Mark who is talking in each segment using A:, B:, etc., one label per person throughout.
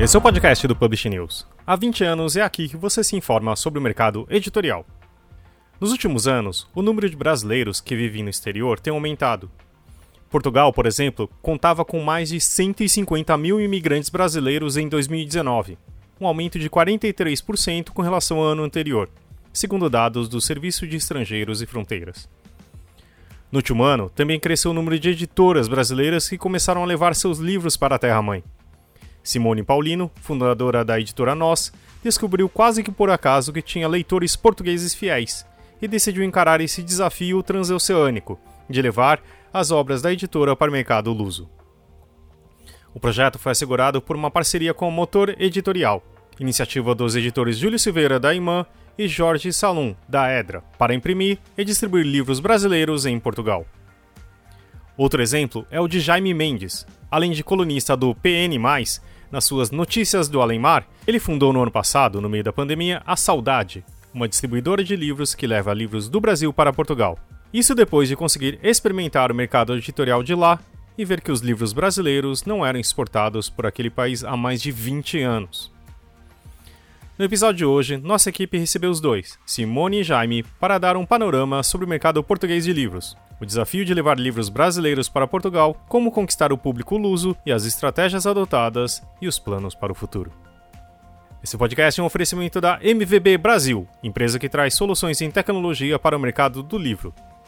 A: Esse é o podcast do Publish News. Há 20 anos é aqui que você se informa sobre o mercado editorial. Nos últimos anos, o número de brasileiros que vivem no exterior tem aumentado. Portugal, por exemplo, contava com mais de 150 mil imigrantes brasileiros em 2019, um aumento de 43% com relação ao ano anterior, segundo dados do Serviço de Estrangeiros e Fronteiras. No último ano, também cresceu o número de editoras brasileiras que começaram a levar seus livros para a terra-mãe. Simone Paulino, fundadora da editora Nós, descobriu quase que por acaso que tinha leitores portugueses fiéis e decidiu encarar esse desafio transoceânico de levar as obras da editora para o mercado luso. O projeto foi assegurado por uma parceria com o Motor Editorial, iniciativa dos editores Júlio Silveira da Imã e Jorge Salum da Edra, para imprimir e distribuir livros brasileiros em Portugal. Outro exemplo é o de Jaime Mendes. Além de colunista do PN, nas suas Notícias do Além-Mar, ele fundou no ano passado, no meio da pandemia, a Saudade, uma distribuidora de livros que leva livros do Brasil para Portugal. Isso depois de conseguir experimentar o mercado editorial de lá e ver que os livros brasileiros não eram exportados por aquele país há mais de 20 anos. No episódio de hoje, nossa equipe recebeu os dois, Simone e Jaime, para dar um panorama sobre o mercado português de livros, o desafio de levar livros brasileiros para Portugal, como conquistar o público luso e as estratégias adotadas e os planos para o futuro. Esse podcast é um oferecimento da MVB Brasil, empresa que traz soluções em tecnologia para o mercado do livro.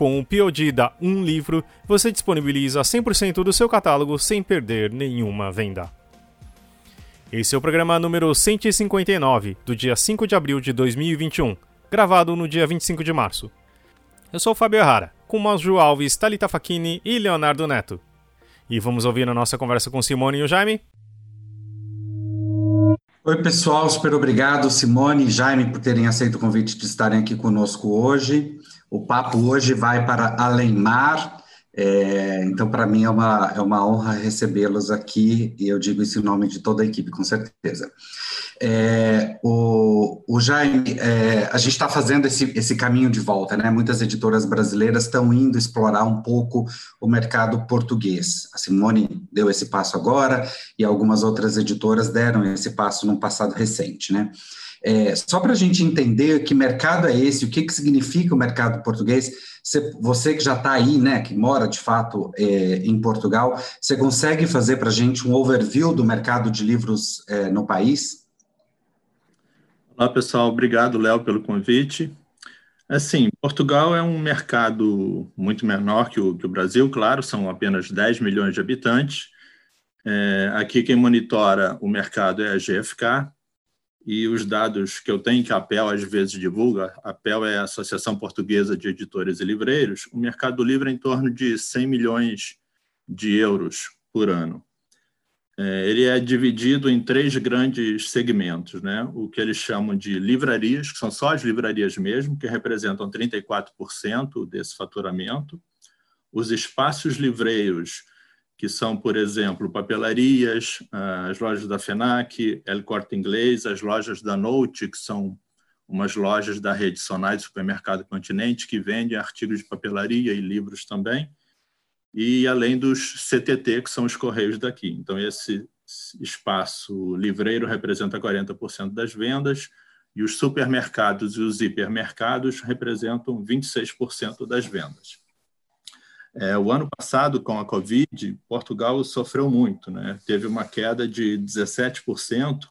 A: Com o POD da Um Livro, você disponibiliza 100% do seu catálogo sem perder nenhuma venda. Esse é o programa número 159, do dia 5 de abril de 2021, gravado no dia 25 de março. Eu sou o Fábio Errara, com Maju Alves, Thalita Facchini e Leonardo Neto. E vamos ouvir a nossa conversa com Simone e o Jaime?
B: Oi, pessoal, super obrigado, Simone e Jaime, por terem aceito o convite de estarem aqui conosco hoje. O papo hoje vai para Além Mar, é, então, para mim é uma, é uma honra recebê-los aqui, e eu digo isso em nome de toda a equipe, com certeza. É, o, o Jaime, é, a gente está fazendo esse, esse caminho de volta, né? Muitas editoras brasileiras estão indo explorar um pouco o mercado português. A Simone deu esse passo agora, e algumas outras editoras deram esse passo no passado recente, né? É, só para a gente entender que mercado é esse, o que, que significa o mercado português, você, você que já está aí, né, que mora de fato é, em Portugal, você consegue fazer para a gente um overview do mercado de livros é, no país?
C: Olá, pessoal. Obrigado, Léo, pelo convite. Assim, Portugal é um mercado muito menor que o, que o Brasil, claro, são apenas 10 milhões de habitantes. É, aqui quem monitora o mercado é a GFK, e os dados que eu tenho, que a APEL às vezes divulga, a APEL é a Associação Portuguesa de Editores e Livreiros, o mercado do livro é em torno de 100 milhões de euros por ano. É, ele é dividido em três grandes segmentos, né? o que eles chamam de livrarias, que são só as livrarias mesmo, que representam 34% desse faturamento, os espaços livreiros, que são, por exemplo, papelarias, as lojas da FENAC, El Corte Inglês, as lojas da Note, que são umas lojas da rede Sonai do Supermercado Continente, que vendem artigos de papelaria e livros também, e além dos CTT, que são os correios daqui. Então, esse espaço livreiro representa 40% das vendas, e os supermercados e os hipermercados representam 26% das vendas. É, o ano passado, com a Covid, Portugal sofreu muito, né? teve uma queda de 17%,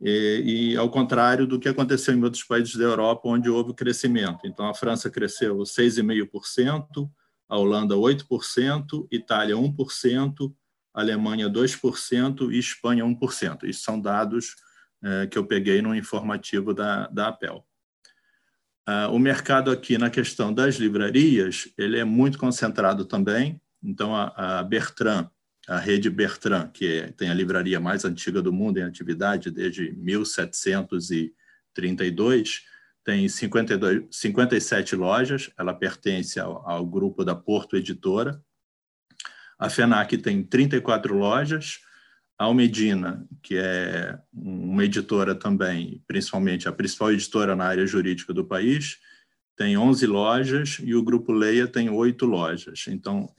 C: e, e, ao contrário do que aconteceu em outros países da Europa, onde houve crescimento. Então, a França cresceu 6,5%, a Holanda 8%, Itália 1%, Alemanha 2% e Espanha 1%. Isso são dados é, que eu peguei no informativo da, da APEL. Uh, o mercado aqui na questão das livrarias, ele é muito concentrado também. Então, a, a Bertrand, a rede Bertrand, que é, tem a livraria mais antiga do mundo em atividade desde 1732, tem 52, 57 lojas, ela pertence ao, ao grupo da Porto Editora. A FENAC tem 34 lojas, Almedina, que é uma editora também, principalmente a principal editora na área jurídica do país, tem 11 lojas e o Grupo Leia tem oito lojas. Então,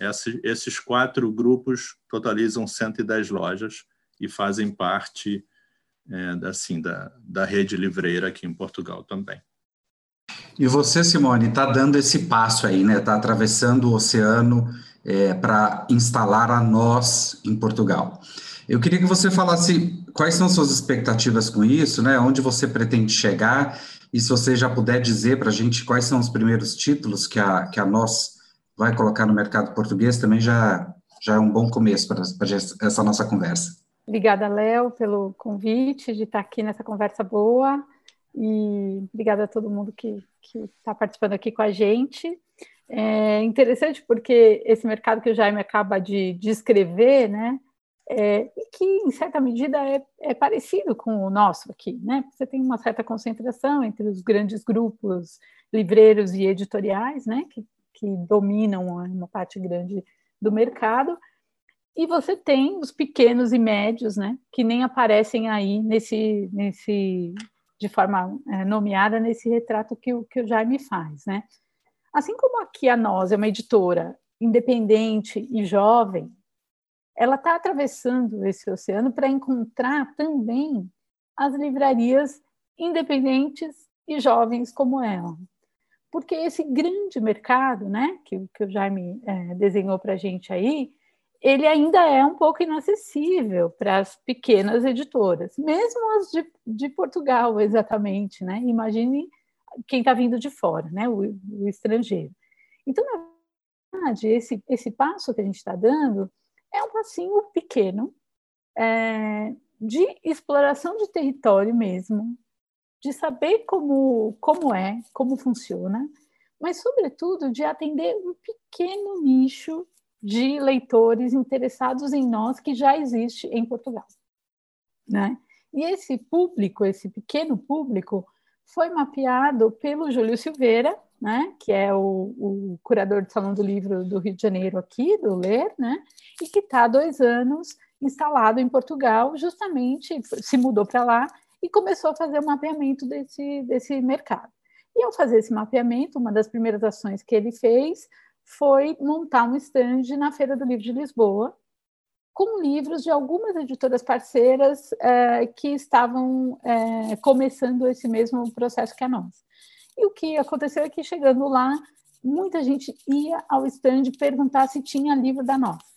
C: esses quatro grupos totalizam 110 lojas e fazem parte é, assim, da, da rede livreira aqui em Portugal também.
B: E você, Simone, está dando esse passo aí, né? Está atravessando o oceano é, para instalar a nós em Portugal. Eu queria que você falasse quais são suas expectativas com isso, né? Onde você pretende chegar e se você já puder dizer para a gente quais são os primeiros títulos que a, que a nós vai colocar no mercado português, também já, já é um bom começo para, para essa nossa conversa.
D: Obrigada, Léo, pelo convite de estar aqui nessa conversa boa e obrigada a todo mundo que está participando aqui com a gente. É interessante porque esse mercado que o Jaime acaba de descrever, né, é, e que, em certa medida, é, é, parecido com o nosso aqui, né? Você tem uma certa concentração entre os grandes grupos livreiros e editoriais, né? Que, que dominam uma parte grande do mercado, e você tem os pequenos e médios, né? Que nem aparecem aí nesse, nesse de forma é, nomeada nesse retrato que o, que o Jaime faz, né? Assim como aqui a nós é uma editora independente e jovem, ela está atravessando esse oceano para encontrar também as livrarias independentes e jovens como ela. Porque esse grande mercado, né, que, que o Jaime é, desenhou para a gente aí, ele ainda é um pouco inacessível para as pequenas editoras, mesmo as de, de Portugal, exatamente, né? Imagine quem está vindo de fora, né? O, o, estrangeiro. Então, na verdade, esse, esse passo que a gente está dando é um passinho pequeno é, de exploração de território mesmo, de saber como, como é, como funciona, mas, sobretudo, de atender um pequeno nicho de leitores interessados em nós que já existe em Portugal. Né? E esse público, esse pequeno público, foi mapeado pelo Júlio Silveira, né, que é o, o, curador do Salão do Livro do Rio de Janeiro aqui, do Ler, né, e que está há dois anos instalado em Portugal, justamente se mudou para lá e começou a fazer o mapeamento desse, desse mercado. E ao fazer esse mapeamento, uma das primeiras ações que ele fez foi montar um stand na Feira do Livro de Lisboa, com livros de algumas editoras parceiras é, que estavam é, começando esse mesmo processo que a nossa. E o que aconteceu é que, chegando lá, muita gente ia ao stand perguntar se tinha livro da nossa.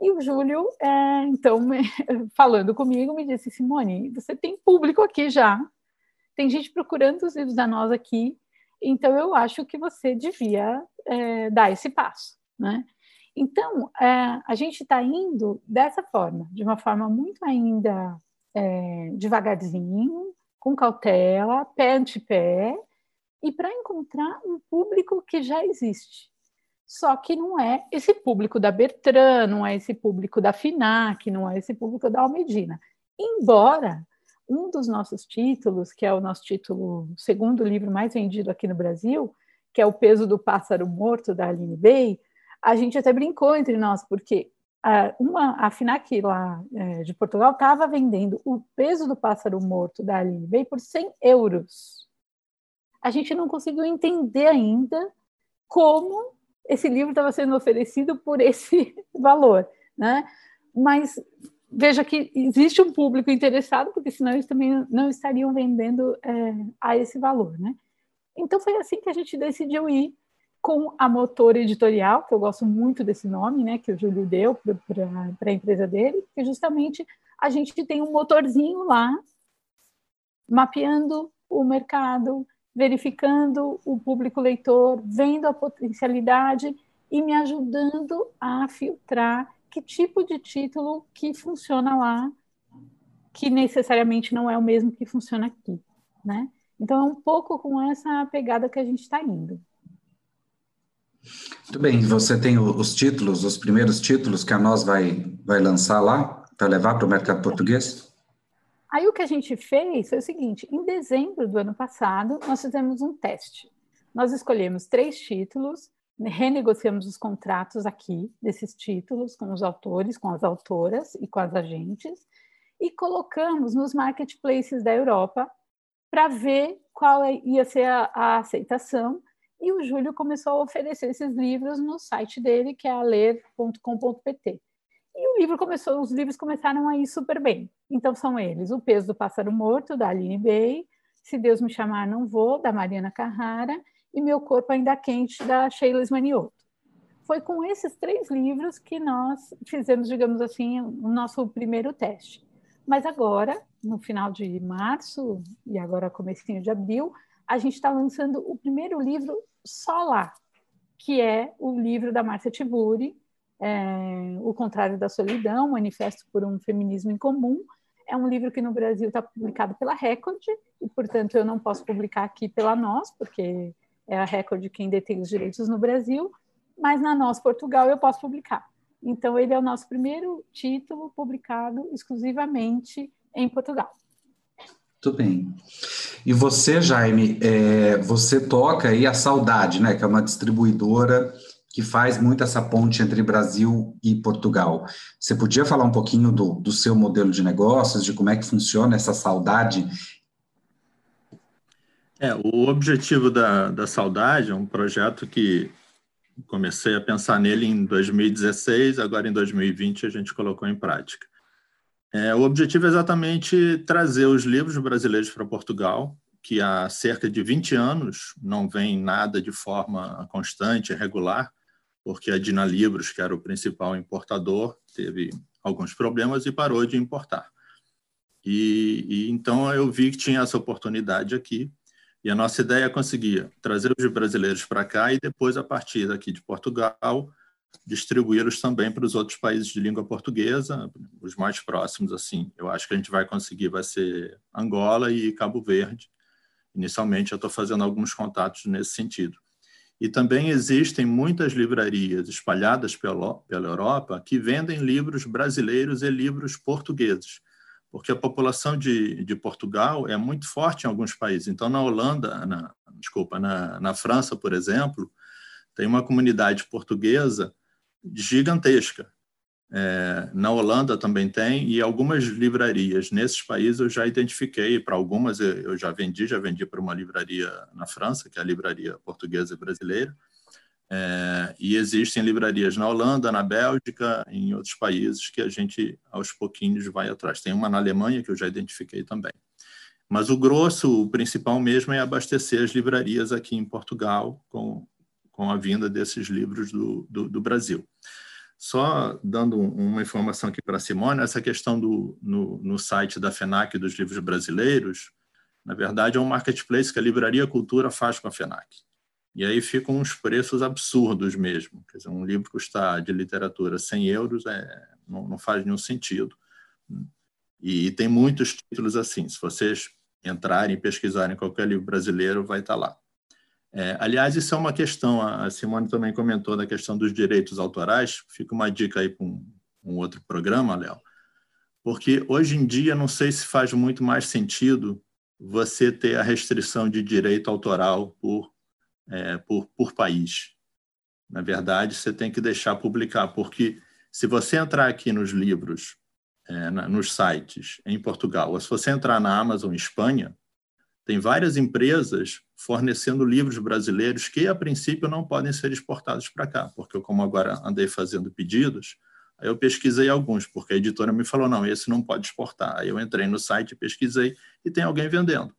D: E o Júlio, é, então, falando comigo, me disse: Simone, você tem público aqui já, tem gente procurando os livros da nós aqui, então eu acho que você devia é, dar esse passo, né? Então, é, a gente está indo dessa forma, de uma forma muito ainda é, devagarzinho, com cautela, pé ante pé, e para encontrar um público que já existe. Só que não é esse público da Bertrand, não é esse público da FINAC, não é esse público da Almedina. Embora um dos nossos títulos, que é o nosso título, segundo livro mais vendido aqui no Brasil, que é O Peso do Pássaro Morto, da Aline Bay, a gente até brincou entre nós, porque a, uma, a FINAC lá é, de Portugal estava vendendo o peso do pássaro morto da Aline Bay por 100 euros. A gente não conseguiu entender ainda como esse livro estava sendo oferecido por esse valor, né? Mas veja que existe um público interessado, porque senão eles também não estariam vendendo é, a esse valor, né? Então foi assim que a gente decidiu ir com a Motor Editorial, que eu gosto muito desse nome, né, que o Júlio deu para a empresa dele, que justamente a gente tem um motorzinho lá, mapeando o mercado, verificando o público leitor, vendo a potencialidade e me ajudando a filtrar que tipo de título que funciona lá que necessariamente não é o mesmo que funciona aqui, né? Então, é um pouco com essa pegada que a gente está indo.
B: Muito bem, você tem os títulos, os primeiros títulos que a nós vai, vai lançar lá, para levar para o mercado português?
D: Aí o que a gente fez foi o seguinte: em dezembro do ano passado, nós fizemos um teste. Nós escolhemos três títulos, renegociamos os contratos aqui desses títulos com os autores, com as autoras e com as agentes, e colocamos nos marketplaces da Europa para ver qual é, ia ser a, a, aceitação. E o Júlio começou a oferecer esses livros no site dele, que é aler.com.pt. E o livro começou, os livros começaram a ir super bem. Então são eles: O Peso do Pássaro Morto, da Aline Bey, Se Deus Me Chamar Não Vou, da Mariana Carrara, e Meu Corpo Ainda Quente, da Sheila Esmanioto. Foi com esses três livros que nós fizemos, digamos assim, o nosso primeiro teste. Mas agora, no final de março e agora comecinho de abril, a gente está lançando o primeiro livro só lá, que é o livro da Márcia Tiburi, é, O Contrário da Solidão, Manifesto por um Feminismo em Comum. É um livro que no Brasil está publicado pela Record, e, portanto, eu não posso publicar aqui pela Nós, porque é a Record quem detém os direitos no Brasil, mas na Nós Portugal eu posso publicar. Então, ele é o nosso primeiro título publicado exclusivamente em Portugal.
B: Muito bem. E você, Jaime, é, você toca aí a Saudade, né, que é uma distribuidora que faz muito essa ponte entre Brasil e Portugal. Você podia falar um pouquinho do, do seu modelo de negócios, de como é que funciona essa saudade?
C: É, o objetivo da, da saudade é um projeto que comecei a pensar nele em 2016, agora em 2020 a gente colocou em prática. É, o objetivo é exatamente trazer os livros brasileiros para Portugal, que há cerca de 20 anos não vem nada de forma constante, regular, porque a Dina Livros, que era o principal importador, teve alguns problemas e parou de importar. E, e, então eu vi que tinha essa oportunidade aqui e a nossa ideia é conseguir trazer os brasileiros para cá e depois a partir daqui de Portugal distribuí-los também para os outros países de língua portuguesa, os mais próximos assim. Eu acho que a gente vai conseguir vai ser Angola e Cabo Verde. Inicialmente eu estou fazendo alguns contatos nesse sentido. E também existem muitas livrarias espalhadas pela, Europa que vendem livros brasileiros e livros portugueses, porque a população de, de Portugal é muito forte em alguns países. Então, na Holanda, na, desculpa, na, na França, por exemplo, tem uma comunidade portuguesa gigantesca. É, na Holanda também tem, e algumas livrarias nesses países eu já identifiquei, para algumas eu já vendi, já vendi para uma livraria na França, que é a Livraria Portuguesa e Brasileira, é, e existem livrarias na Holanda, na Bélgica, em outros países que a gente aos pouquinhos vai atrás. Tem uma na Alemanha que eu já identifiquei também. Mas o grosso, o principal mesmo é abastecer as livrarias aqui em Portugal com, com a vinda desses livros do, do, do Brasil. Só dando uma informação aqui para a Simone, essa questão do, no, no site da FENAC dos livros brasileiros, na verdade é um marketplace que a Livraria Cultura faz com a FENAC. E aí ficam uns preços absurdos mesmo. Quer dizer, um livro custar de literatura 100 euros é, não, não faz nenhum sentido. E, e, tem muitos títulos assim. Se vocês entrarem e pesquisarem qualquer livro brasileiro, vai estar lá. É, aliás, isso é uma questão, a Simone também comentou da questão dos direitos autorais, fica uma dica aí para um, um outro programa, Léo, porque hoje em dia não sei se faz muito mais sentido você ter a restrição de direito autoral por, é, por, por país. Na verdade, você tem que deixar publicar, porque se você entrar aqui nos livros, é, na, nos sites em Portugal, ou se você entrar na Amazon Espanha, tem várias empresas fornecendo livros brasileiros que, a princípio, não podem ser exportados para cá, porque eu, como agora andei fazendo pedidos, aí eu pesquisei alguns, porque a editora me falou, não, esse não pode exportar. Aí eu entrei no site, pesquisei, e tem alguém vendendo.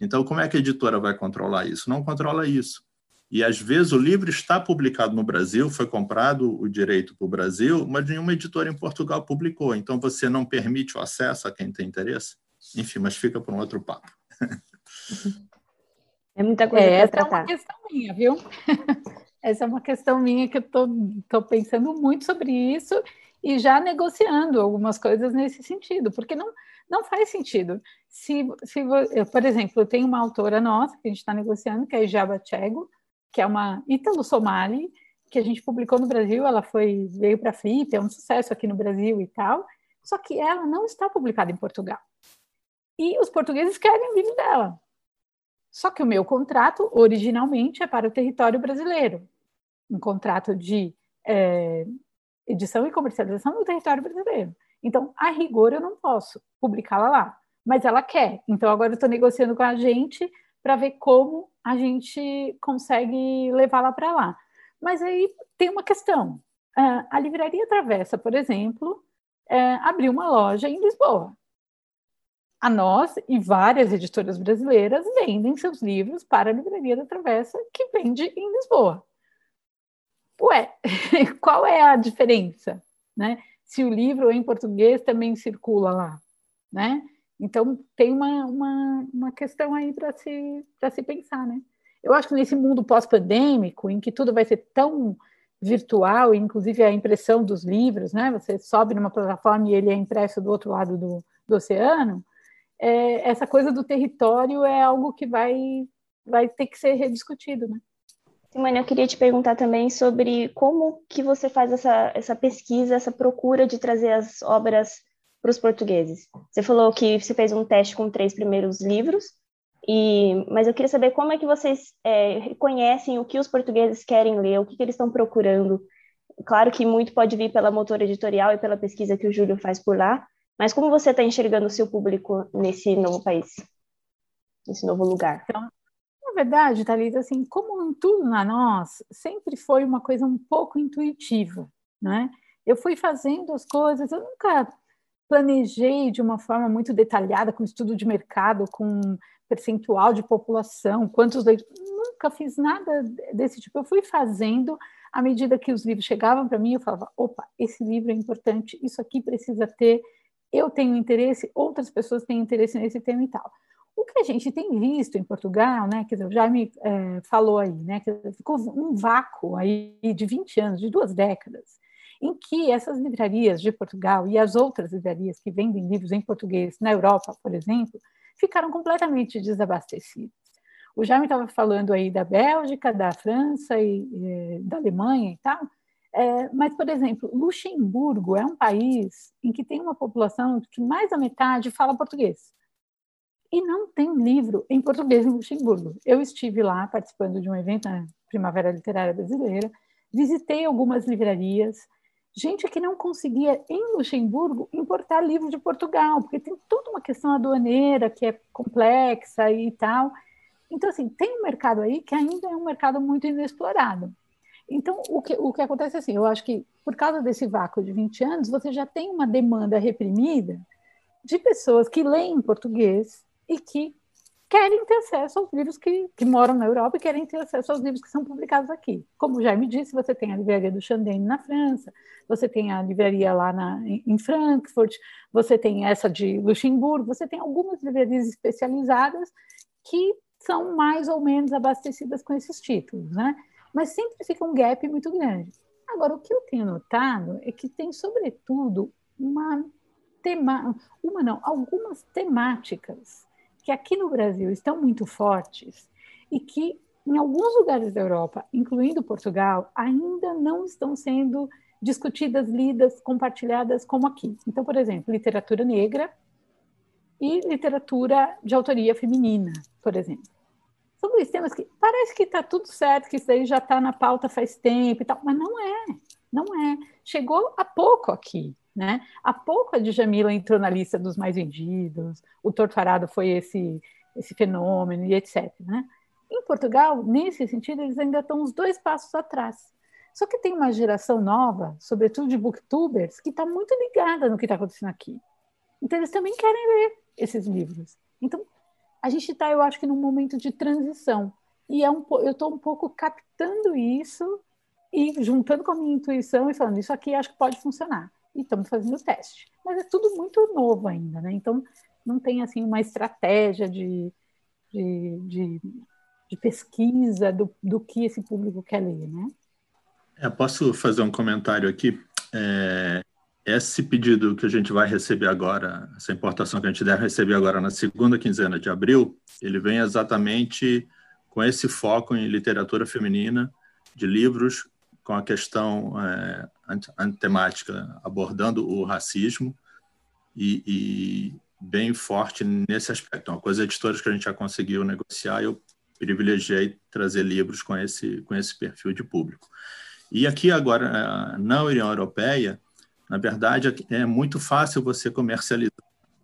C: Então, como é que a editora vai controlar isso? Não controla isso. E, às vezes, o livro está publicado no Brasil, foi comprado o direito para o Brasil, mas nenhuma editora em Portugal publicou. Então, você não permite o acesso a quem tem interesse? Enfim, mas fica para um outro papo.
D: É muita coisa é. Essa é uma questão minha, viu? essa é uma questão minha que eu estou pensando muito sobre isso e já negociando algumas coisas nesse sentido, porque não, Não faz sentido. Se, se eu, por exemplo, eu tenho uma autora nossa que a gente está negociando, que é Jaba Chego, que é uma ítalo-somali, que a gente publicou no Brasil, ela foi veio para a Flip, é um sucesso aqui no Brasil e tal, só que ela não está publicada em Portugal. E os portugueses querem o dela. Só que o meu contrato, originalmente, é para o território brasileiro. Um contrato de é, edição e comercialização no território brasileiro. Então, a rigor, eu não posso publicá-la lá. Mas ela quer. Então, agora eu estou negociando com a gente para ver como a gente consegue levá-la para lá. Mas aí tem uma questão. Uh, a Livraria Travessa, por exemplo, uh, abriu uma loja em Lisboa. A nós e várias editoras brasileiras vendem seus livros para a Livraria da Travessa, que vende em Lisboa. Ué, qual é a diferença? Né? Se o livro em português também circula lá, né? Então tem uma, uma, uma questão aí para se, se pensar, né? Eu acho que nesse mundo pós-pandêmico, em que tudo vai ser tão virtual, inclusive a impressão dos livros, né? Você sobe numa plataforma e ele é impresso do outro lado do, do oceano. É, essa coisa do território é algo que vai, vai ter que ser rediscutido, né?
E: Simone, eu queria te perguntar também sobre como que você faz essa, essa pesquisa, essa procura de trazer as obras para os portugueses. Você falou que você fez um teste com três primeiros livros, e, mas eu queria saber como é que vocês é, reconhecem o que os portugueses querem ler, o que, que eles estão procurando. Claro que muito pode vir pela motor editorial e pela pesquisa que o Júlio faz por lá, mas como você está enxergando o seu público nesse novo país, nesse novo lugar?
D: Então, na verdade, Thalita, assim, como em tudo na nós, sempre foi uma coisa um pouco intuitiva, né? Eu fui fazendo as coisas, eu nunca planejei de uma forma muito detalhada, com estudo de mercado, com percentual de população, quantos leitores. Nunca fiz nada desse tipo. Eu fui fazendo à medida que os livros chegavam para mim, eu falava: opa, esse livro é importante, isso aqui precisa ter, eu tenho interesse, outras pessoas têm interesse nesse tema e tal. O que a gente tem visto em Portugal, né, dizer, o Jaime é, falou aí, né, que ficou um vácuo aí de 20 anos, de duas décadas, em que essas livrarias de Portugal e as outras livrarias que vendem livros em português na Europa, por exemplo, ficaram completamente desabastecidas. O Jaime estava falando aí da Bélgica, da França e, e da Alemanha e tal, é, mas, por exemplo, Luxemburgo é um país em que tem uma população que mais da metade fala português. E não tem livro em português em Luxemburgo. Eu estive lá participando de um evento na Primavera Literária Brasileira, visitei algumas livrarias, gente que não conseguia, em Luxemburgo, importar livros de Portugal, porque tem toda uma questão aduaneira que é complexa e tal. Então, assim, tem um mercado aí que ainda é um mercado muito inexplorado. Então, o que, o que acontece é assim, eu acho que por causa desse vácuo de 20 anos, você já tem uma demanda reprimida de pessoas que leem em português e que querem ter acesso aos livros que, que moram na Europa e querem ter acesso aos livros que são publicados aqui. Como já me disse, você tem a livraria do Chandenne na França, você tem a livraria lá na, em Frankfurt, você tem essa de Luxemburgo, você tem algumas livrarias especializadas que são mais ou menos abastecidas com esses títulos, né? Mas sempre fica um gap muito grande. Agora, o que eu tenho notado é que tem, sobretudo, uma tema, uma não, algumas temáticas que aqui no Brasil estão muito fortes e que em alguns lugares da Europa, incluindo Portugal, ainda não estão sendo discutidas, lidas, compartilhadas como aqui. Então, por exemplo, literatura negra e literatura de autoria feminina, por exemplo. São dois temas que parece que está tudo certo, que isso aí já está na pauta faz tempo e tal, mas não é, não é. Chegou há pouco aqui. Né? Há pouco a Djamila entrou na lista dos mais vendidos, o Torturado foi esse, esse fenômeno e etc. Né? Em Portugal, nesse sentido, eles ainda estão uns dois passos atrás. Só que tem uma geração nova, sobretudo de booktubers, que está muito ligada no que está acontecendo aqui. Então, eles também querem ler esses livros. Então, a gente está, eu acho que, num momento de transição. E é um, eu estou um pouco captando isso e juntando com a minha intuição e falando, isso aqui acho que pode funcionar e estamos fazendo o teste. Mas é tudo muito novo ainda, né? Então, não tem assim uma estratégia de, de, de, de pesquisa do, do que esse público quer ler, né?
C: É, posso fazer um comentário aqui? É, esse pedido que a gente vai receber agora, essa importação que a gente deve receber agora na segunda quinzena de abril, ele vem exatamente com esse foco em literatura feminina, de livros com a questão é, antemática abordando o racismo e, e, bem forte nesse aspecto. Uma coisa editoras que a gente já conseguiu negociar, eu privilegiei trazer livros com esse com esse perfil de público. E aqui agora na União Europeia, na verdade é muito fácil você comercializar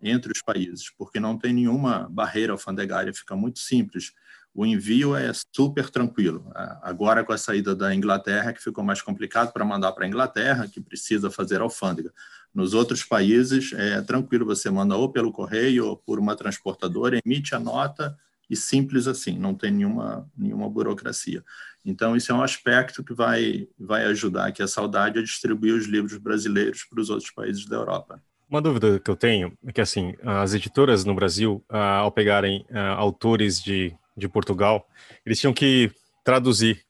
C: entre os países, porque não tem nenhuma barreira alfandegária, fica muito simples o envio é super tranquilo. Agora, com a saída da Inglaterra, que ficou mais complicado para mandar para a Inglaterra, que precisa fazer alfândega. Nos outros países, é tranquilo, você manda ou pelo correio ou por uma transportadora, emite a nota e simples assim, não tem nenhuma, nenhuma burocracia. Então, isso é um aspecto que vai, vai ajudar aqui a Saudade a distribuir os livros brasileiros para os outros países da Europa.
F: Uma dúvida que eu tenho é que, assim, as editoras no Brasil, ah, ao pegarem ah, autores de de Portugal, eles tinham que traduzir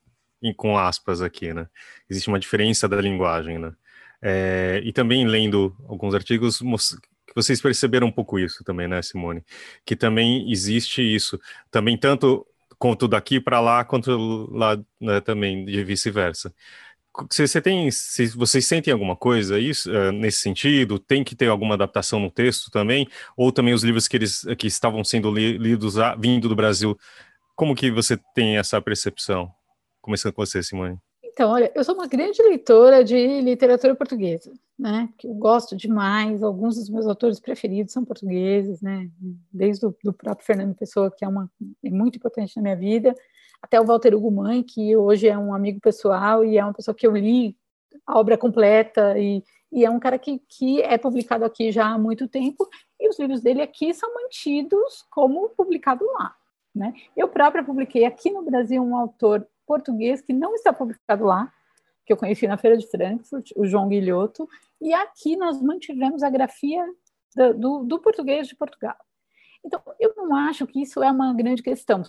F: com aspas aqui, né? Existe uma diferença da linguagem, né? É, e também lendo alguns artigos que vocês perceberam um pouco isso também, né, Simone? Que também existe isso, também tanto quanto daqui para lá, quanto lá né, também de vice-versa. Se você tem, se vocês sentem alguma coisa isso uh, nesse sentido, tem que ter alguma adaptação no texto também, ou também os livros que eles que estavam sendo li, lidos a, vindo do Brasil, como que você tem essa percepção? Começando com você, Simone.
D: Então, olha, eu sou uma grande leitora de literatura portuguesa, né? Que eu gosto demais. Alguns dos meus autores preferidos são portugueses, né? Desde o do próprio Fernando Pessoa, que é uma é muito importante na minha vida até o Walter Hugo Mãe, que hoje é um amigo pessoal e é uma pessoa que eu li a obra completa e, e é um cara que, que é publicado aqui já há muito tempo e os livros dele aqui são mantidos como publicado lá. Né? Eu própria publiquei aqui no Brasil um autor português que não está publicado lá, que eu conheci na Feira de Frankfurt, o João Guilhoto, e aqui nós mantivemos a grafia do, do, do português de Portugal. Então, eu não acho que isso é uma grande questão,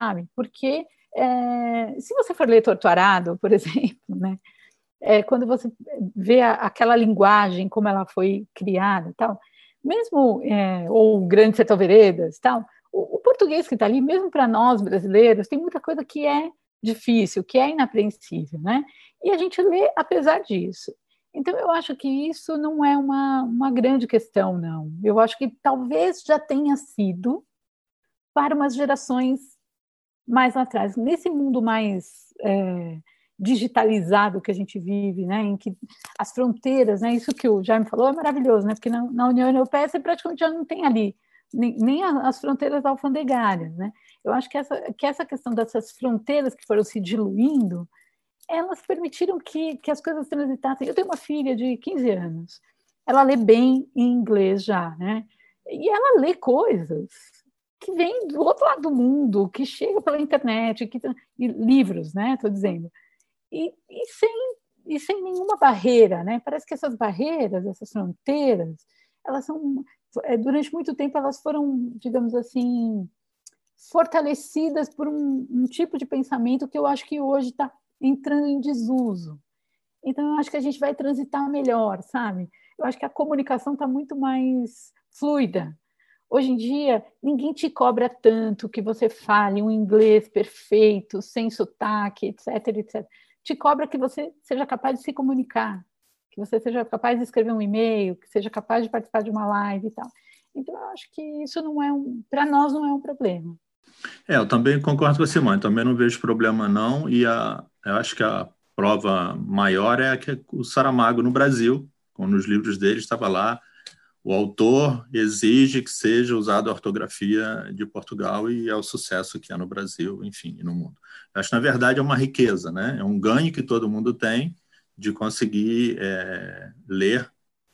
D: sabe? Porque é, se você for ler Torturado, por exemplo, né, é, quando você vê a, aquela linguagem, como ela foi criada tal, mesmo, é, ou Grande Sertão Veredas tal, o, o português que está ali, mesmo para nós brasileiros, tem muita coisa que é difícil, que é inapreensível, né? E a gente lê apesar disso. Então, eu acho que isso não é uma, uma grande questão, não. Eu acho que talvez já tenha sido para umas gerações mais atrás. Nesse mundo mais é, digitalizado que a gente vive, né, em que as fronteiras, né, isso que o Jaime falou é maravilhoso, né, porque na, na União Europeia você praticamente já não tem ali nem, nem as fronteiras alfandegárias, né. Eu acho que essa, que essa questão dessas fronteiras que foram se diluindo, elas permitiram que, que as coisas transitassem. Eu tenho uma filha de 15 anos, ela lê bem em inglês já, né, e ela lê coisas que vem do outro lado do mundo, que chega pela internet, que, e livros, né? Estou dizendo. E, e, sem, e sem nenhuma barreira, né? Parece que essas barreiras, essas fronteiras, elas são, é, durante muito tempo, elas foram, digamos assim, fortalecidas por um, um tipo de pensamento que eu acho que hoje está entrando em desuso. Então, eu acho que a gente vai transitar melhor, sabe? Eu acho que a comunicação está muito mais fluida. Hoje em dia, ninguém te cobra tanto que você fale um inglês perfeito, sem sotaque, etc, etc. Te cobra que você seja capaz de se comunicar, que você seja capaz de escrever um e-mail, que seja capaz de participar de uma live e tal. Então, eu acho que isso não é um, para nós não é um problema.
C: É, eu também concordo com você, mãe. Também não vejo problema não. E a, eu acho que a prova maior é a que o Saramago no Brasil, quando os livros dele estava lá o autor exige que seja usada a ortografia de Portugal e é o sucesso que é no Brasil, enfim, e no mundo. Acho que, na verdade, é uma riqueza, né? é um ganho que todo mundo tem de conseguir é, ler,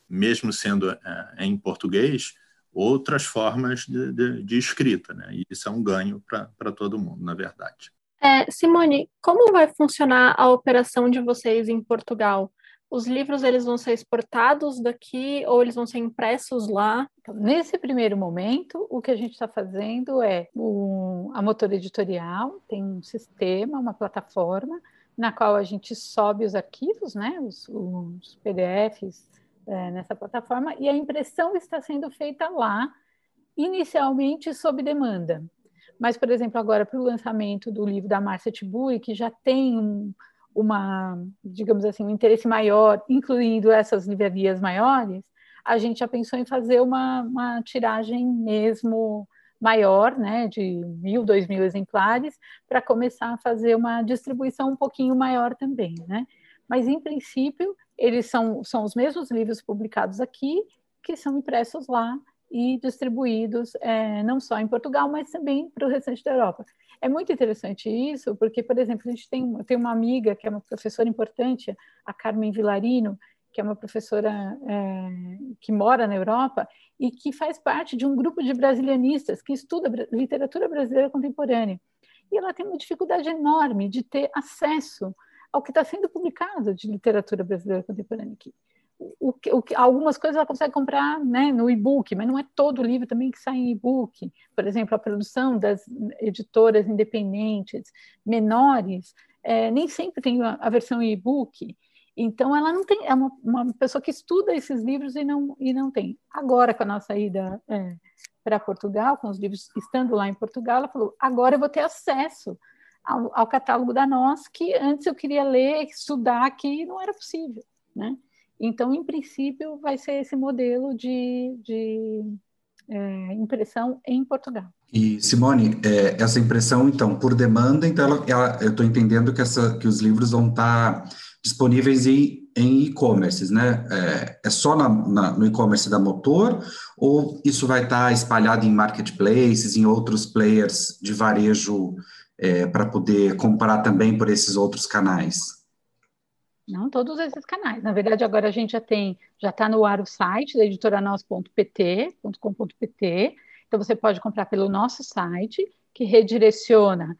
C: mesmo sendo é, em português, outras formas de, de, de escrita. Né? E isso é um ganho para todo mundo, na verdade.
G: É, Simone, como vai funcionar a operação de vocês em Portugal? os livros eles vão ser exportados daqui ou eles vão ser impressos lá?
D: Então, nesse primeiro momento, o que a gente está fazendo é um, a motor editorial tem um sistema, uma plataforma na qual a gente sobe os arquivos, né, os, os PDFs é, nessa plataforma e a impressão está sendo feita lá, inicialmente sob demanda. Mas, por exemplo, agora para o lançamento do livro da Márcia Tibui, que já tem um, uma, digamos assim, um interesse maior, incluindo essas livrarias maiores, a gente já pensou em fazer uma, uma tiragem mesmo maior, né, de mil, dois mil exemplares, para começar a fazer uma distribuição um pouquinho maior também, né? Mas, em princípio, eles são, são os mesmos livros publicados aqui, que são impressos lá e distribuídos é, não só em Portugal, mas também para o restante da Europa. É muito interessante isso, porque, por exemplo, a gente tem, tem uma amiga que é uma professora importante, a Carmen Villarino, que é uma professora é, que mora na Europa e que faz parte de um grupo de brasilianistas que estuda literatura brasileira contemporânea. E ela tem uma dificuldade enorme de ter acesso ao que está sendo publicado de literatura brasileira contemporânea aqui. O, o, algumas coisas ela consegue comprar né, no e-book, mas não é todo livro também que sai em e-book. Por exemplo, a produção das editoras independentes menores é, nem sempre tem a, a versão e-book. Então, ela não tem, é uma, uma, pessoa que estuda esses livros e não, e não tem. Agora, com a nossa ida é, para Portugal, com os livros estando lá em Portugal, ela falou: agora eu vou ter acesso ao, ao, catálogo da nós, que antes eu queria ler, estudar aqui, não era possível. Né? Então, em princípio, vai ser esse modelo de, de é, impressão em Portugal.
B: E Simone, é, essa impressão, então, por demanda, então ela, ela, eu estou entendendo que, essa, que os livros vão estar tá disponíveis em e-commerces, né? É, é só na, na, no e-commerce da Motor ou isso vai estar tá espalhado em marketplaces, em outros players de varejo é, para poder comprar também por esses outros canais?
D: Não todos esses canais. Na verdade, agora a gente já tem, já está no ar o site da editoranos.pt.com.pt. Então você pode comprar pelo nosso site, que redireciona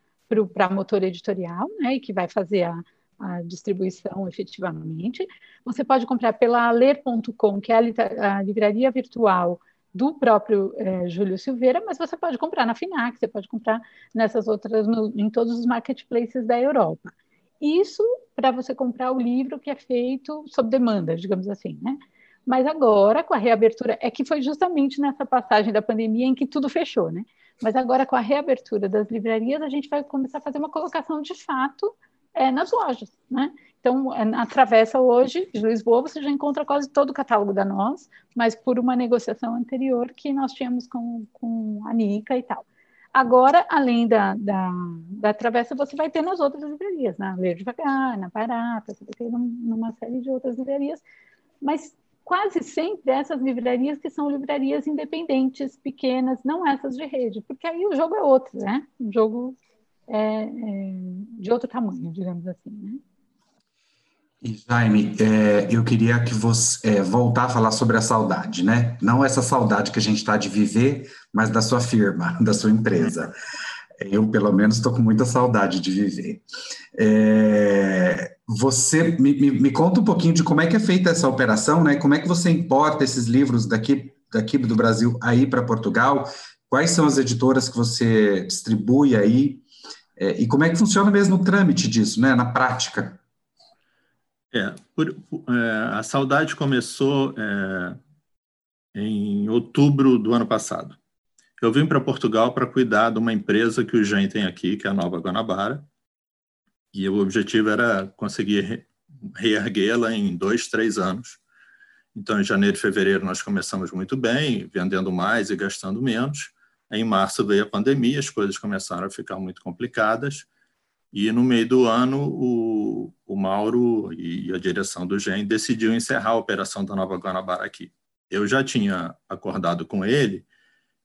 D: para a motor editorial, né? E que vai fazer a, a distribuição efetivamente. Você pode comprar pela ler.com, que é a, a, livraria virtual do próprio é, Júlio Silveira, mas você pode comprar na FINAC, você pode comprar nessas outras, no, em todos os marketplaces da Europa. Isso para você comprar o livro que é feito sob demanda, digamos assim, né? Mas agora, com a reabertura, é que foi justamente nessa passagem da pandemia em que tudo fechou, né? Mas agora, com a reabertura das livrarias, a gente vai começar a fazer uma colocação de fato é, nas lojas, né? Então, é, na Travessa hoje, de Lisboa, você já encontra quase todo o catálogo da Nós, mas por uma negociação anterior que nós tínhamos com, com a Nica e tal. Agora, além da, da, da Travessa, você vai ter nas outras livrarias, na Ler Devagar, na Barata, você vai ter numa série de outras livrarias, mas quase sempre essas livrarias que são livrarias independentes, pequenas, não essas de rede, porque aí o jogo é outro, né? O jogo é, é, de outro tamanho, digamos assim. Né?
B: E Jaime, é, eu queria que você é, voltar a falar sobre a saudade, né? Não essa saudade que a gente está de viver, mas da sua firma, da sua empresa. Eu, pelo menos, estou com muita saudade de viver. É, você me, me, me, conta um pouquinho de como é que é feita essa operação, né? Como é que você importa esses livros daqui, daqui do Brasil aí para Portugal? Quais são as editoras que você distribui aí? É, e como é que funciona mesmo o trâmite disso, né, na prática?
C: É, por, é, a saudade começou é, em outubro do ano passado. Eu vim para Portugal para cuidar de uma empresa que o Gen tem aqui, que é a Nova Guanabara, e o objetivo era conseguir reerguê-la em dois, três anos. Então, em janeiro e fevereiro, nós começamos muito bem, vendendo mais e gastando menos. Em março veio a pandemia, as coisas começaram a ficar muito complicadas. E no meio do ano, o, o Mauro e a direção do GEM decidiu encerrar a operação da Nova Guanabara aqui. Eu já tinha acordado com ele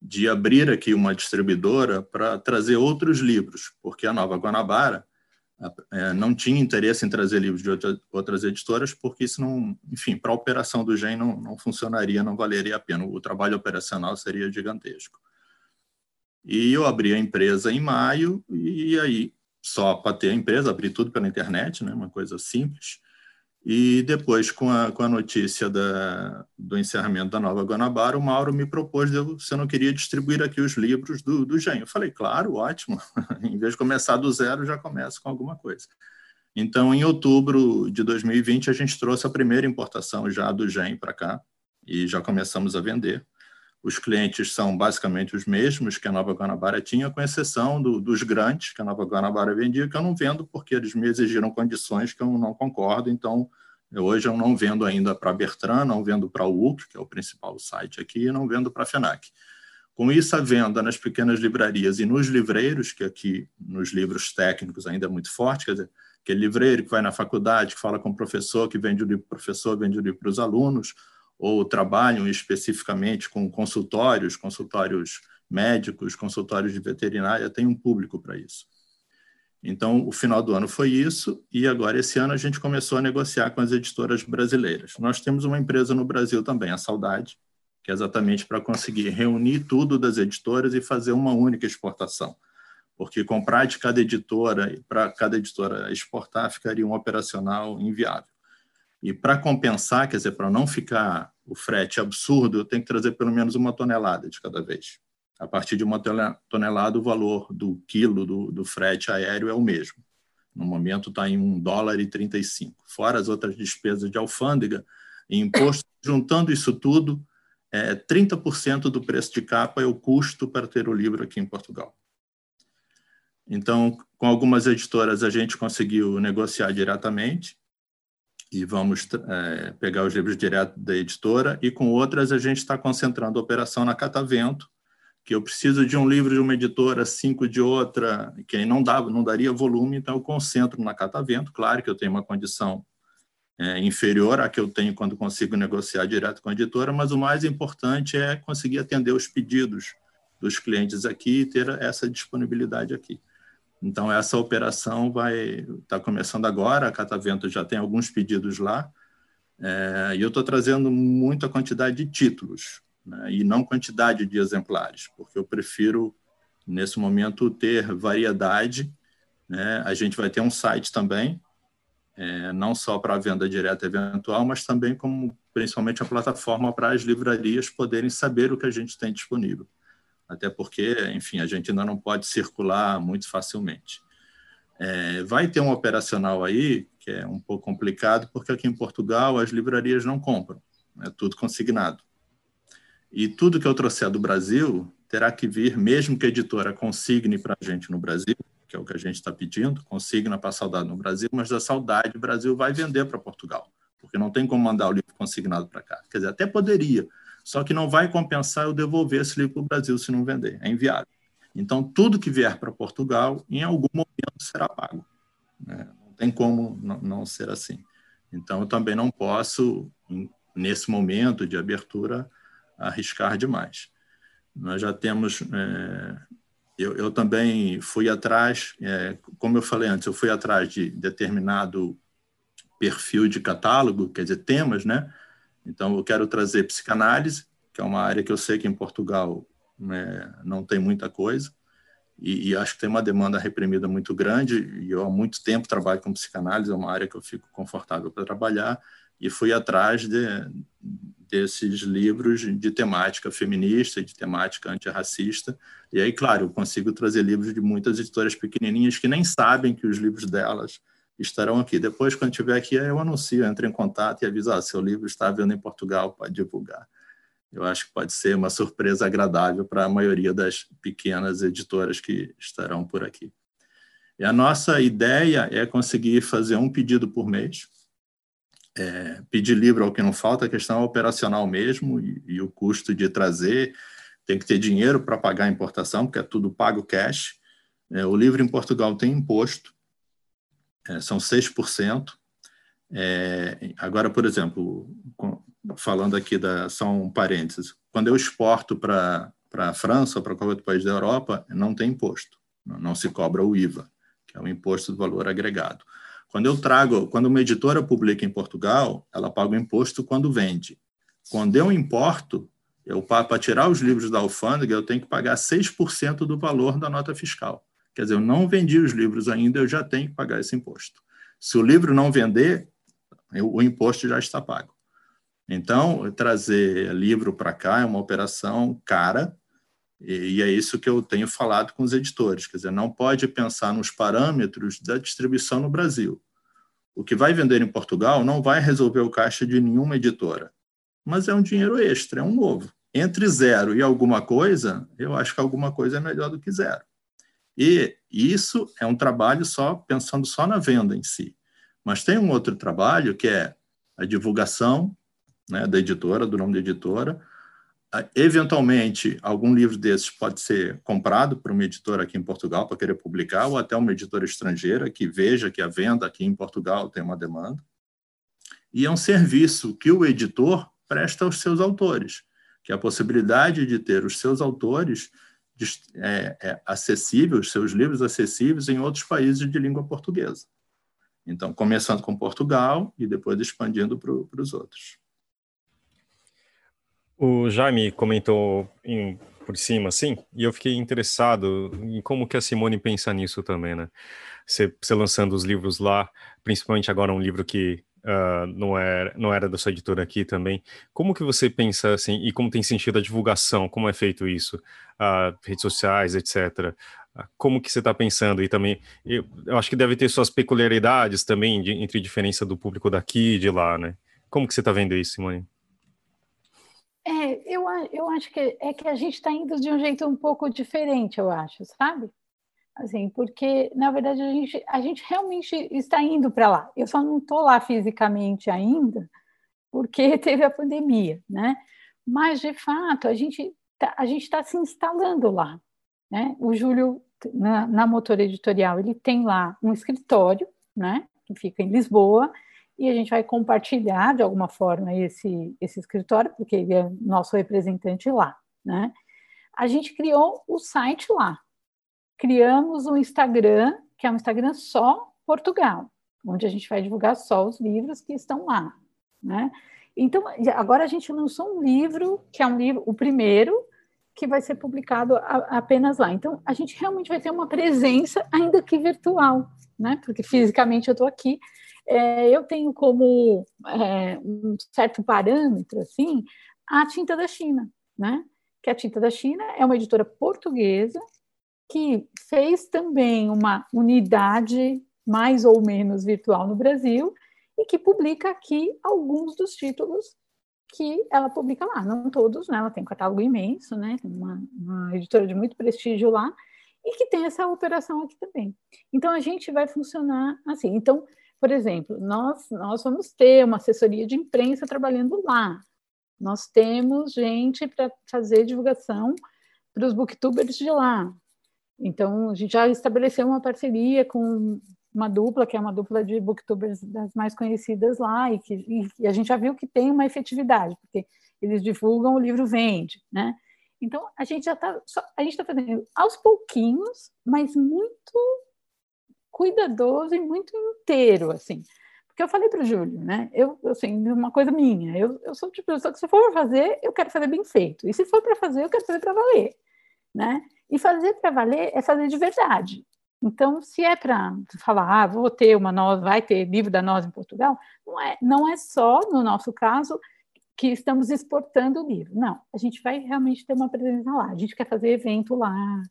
C: de abrir aqui uma distribuidora para trazer outros livros, porque a Nova Guanabara é, não tinha interesse em trazer livros de outra, outras editoras, porque isso não, enfim, para a operação do GEM não, não funcionaria, não valeria a pena. O trabalho operacional seria gigantesco. E eu abri a empresa em maio, e aí, só para ter a empresa, abri tudo pela internet, né, uma coisa simples. E depois, com a, com a notícia da, do encerramento da Nova Guanabara, o Mauro me propôs se eu não queria distribuir aqui os livros do, do Gen. Eu falei, claro, ótimo. em vez de começar do zero, já começo com alguma coisa. Então, em outubro de 2020, a gente trouxe a primeira importação já do GEM para cá e já começamos a vender. Os clientes são basicamente os mesmos que a Nova Guanabara tinha, com exceção do, dos grandes que a Nova Guanabara vendia, que eu não vendo porque eles me exigiram condições que eu não concordo. Então, hoje eu não vendo ainda para a Bertrand, não vendo para o UC, que é o principal site aqui, e não vendo para a FENAC. Com isso, a venda nas pequenas livrarias e nos livreiros, que aqui nos livros técnicos ainda é muito forte, quer dizer, aquele livreiro que vai na faculdade, que fala com o professor, que vende o livro para o professor, vende o livro para os alunos, ou trabalham especificamente com consultórios, consultórios médicos, consultórios de veterinária, tem um público para isso. Então, o final do ano foi isso, e agora, esse ano, a gente começou a negociar com as editoras brasileiras. Nós temos uma empresa no Brasil também, a Saudade, que é exatamente para conseguir reunir tudo das editoras e fazer uma única exportação. Porque comprar de cada editora, para cada editora exportar, ficaria um operacional inviável. E para compensar, quer dizer, para não ficar o frete absurdo, eu tenho que trazer pelo menos uma tonelada de cada vez. A partir de uma tonelada, o valor do quilo do, do frete aéreo é o mesmo. No momento está em um dólar e 35. Fora as outras despesas de alfândega e imposto, juntando isso tudo, é, 30% do preço de capa é o custo para ter o livro aqui em Portugal. Então, com algumas editoras, a gente conseguiu negociar diretamente e vamos é, pegar os livros direto da editora, e com outras a gente está concentrando a operação na Catavento, que eu preciso de um livro de uma editora, cinco de outra, que aí não, dava, não daria volume, então eu concentro na Catavento. Claro que eu tenho uma condição é, inferior à que eu tenho quando consigo negociar direto com a editora, mas o mais importante é conseguir atender os pedidos dos clientes aqui e ter essa disponibilidade aqui. Então, essa operação vai está começando agora, a Catavento já tem alguns pedidos lá, é, e eu estou trazendo muita quantidade de títulos, né, e não quantidade de exemplares, porque eu prefiro, nesse momento, ter variedade. Né, a gente vai ter um site também, é, não só para venda direta eventual, mas também como principalmente a plataforma para as livrarias poderem saber o que a gente tem disponível até porque, enfim, a gente ainda não pode circular muito facilmente. É, vai ter um operacional aí que é um pouco complicado, porque aqui em Portugal as livrarias não compram, é tudo consignado. E tudo que eu trouxer do Brasil terá que vir, mesmo que a editora consigne para a gente no Brasil, que é o que a gente está pedindo, consigna para a Saudade no Brasil, mas da Saudade o Brasil vai vender para Portugal, porque não tem como mandar o livro consignado para cá. Quer dizer, até poderia, só que não vai compensar eu devolver esse livro para o Brasil se não vender. É inviável. Então, tudo que vier para Portugal, em algum momento será pago. Né? Não tem como não, ser assim. Então, eu também não posso, nesse momento de abertura, arriscar demais. Nós já temos. É, eu, eu, também fui atrás, é, como eu falei antes, eu fui atrás de determinado perfil de catálogo, quer dizer, temas, né? Então, eu quero trazer psicanálise, que é uma área que eu sei que em Portugal né, não tem muita coisa, e, e, acho que tem uma demanda reprimida muito grande, e eu há muito tempo trabalho com psicanálise, é uma área que eu fico confortável para trabalhar, e fui atrás de, desses livros de temática feminista, de temática antirracista, e aí, claro, eu consigo trazer livros de muitas editoras pequenininhas que nem sabem que os livros delas estarão aqui. Depois, quando estiver aqui, eu anuncio, entro em contato e aviso, ah, seu livro está vendo em Portugal, pode divulgar. Eu acho que pode ser uma surpresa agradável para a maioria das pequenas editoras que estarão por aqui. E a nossa ideia é conseguir fazer um pedido por mês, é, pedir livro ao que não falta, a questão é operacional mesmo, e, e o custo de trazer, tem que ter dinheiro para pagar a importação, porque é tudo pago cash. É, o livro em Portugal tem imposto, é, são 6%. É, agora, por exemplo, falando aqui da só um parênteses, quando eu exporto para a França ou para qualquer outro país da Europa, não tem imposto, não se cobra o IVA, que é o imposto do valor agregado. Quando eu trago, quando uma editora publica em Portugal, ela paga o imposto quando vende. Quando eu importo, eu para tirar os livros da alfândega, eu tenho que pagar 6% do valor da nota fiscal. Quer dizer, eu não vendi os livros ainda, eu já tenho que pagar esse imposto. Se o livro não vender, o imposto já está pago. Então, trazer livro para cá é uma operação cara, e é isso que eu tenho falado com os editores. Quer dizer, não pode pensar nos parâmetros da distribuição no Brasil. o que vai vender em Portugal não vai resolver o caixa de nenhuma editora, mas é um dinheiro extra, é um novo. Entre zero e alguma coisa, eu acho que alguma coisa é melhor do que zero. E isso é um trabalho só pensando só na venda em si. Mas tem um outro trabalho que é a divulgação né, da editora, do nome da editora. Eventualmente, algum livro desses pode ser comprado por uma editora aqui em Portugal para querer publicar, ou até uma editora estrangeira que veja que a venda aqui em Portugal tem uma demanda. E é um serviço que o editor presta aos seus autores, que é a possibilidade de ter os seus autores é, é, acessíveis, seus livros acessíveis em outros países de língua portuguesa. Então, começando com Portugal e depois expandindo para os outros.
F: O Jaime comentou em, por cima, assim, e eu fiquei interessado em como que a Simone pensa nisso também, né? Você lançando os livros lá, principalmente agora um livro que uh, não, era, não era da sua editora aqui também. Como que você pensa assim, e como tem sentido a divulgação, como é feito isso, uh, redes sociais, etc. como que você está pensando? E também, eu, eu, acho que deve ter suas peculiaridades também de, entre diferença do público daqui e de lá, né? Como que você está vendo isso, Simone?
D: É, eu, eu acho que é que a gente está indo de um jeito um pouco diferente, eu acho, sabe? Assim, porque na verdade a gente, a gente realmente está indo para lá. Eu só não estou lá fisicamente ainda, porque teve a pandemia, né? Mas de fato a gente tá, a gente está se instalando lá, né? O Júlio na, na Motor Editorial ele tem lá um escritório, né? Que fica em Lisboa e a gente vai compartilhar de alguma forma esse esse escritório porque ele é nosso representante lá, né? A gente criou o site lá, criamos um Instagram, que é um Instagram só Portugal, onde a gente vai divulgar só os livros que estão lá, né? Então, agora a gente lançou um livro, que é um livro, o primeiro, que vai ser publicado a, apenas lá. Então, a gente realmente vai ter uma presença, ainda que virtual, né? Porque fisicamente eu estou aqui. É, eu tenho como é, um certo parâmetro, assim, a Tinta da China, né? Que a Tinta da China é uma editora portuguesa que fez também uma unidade mais ou menos virtual no Brasil e que publica aqui alguns dos títulos que ela publica lá, não todos, né? Ela tem um catálogo imenso, né? Tem uma, uma editora de muito prestígio lá e que tem essa operação aqui também. Então a gente vai funcionar assim. Então, por exemplo, nós nós vamos ter uma assessoria de imprensa trabalhando lá. Nós temos gente para fazer divulgação para os booktubers de lá. Então, a gente já estabeleceu uma parceria com uma dupla, que é uma dupla de booktubers das mais conhecidas lá, e que e a gente já viu que tem uma efetividade, porque eles divulgam, o livro vende, né? Então, a gente já está a gente está fazendo aos pouquinhos, mas muito cuidadoso e muito inteiro, assim. Porque eu falei para o Júlio, né? Eu, assim, uma coisa minha, eu, eu sou tipo pessoa que se for fazer, eu quero fazer bem feito. E se for para fazer, eu quero fazer para valer, né? E fazer para valer é fazer de verdade. Então, se é para falar, ah, vou ter uma nós, vai ter livro da nós em Portugal, não é, não é só, no nosso caso, que estamos exportando o livro. Não, a gente vai realmente ter uma presença lá. A gente quer fazer evento lá,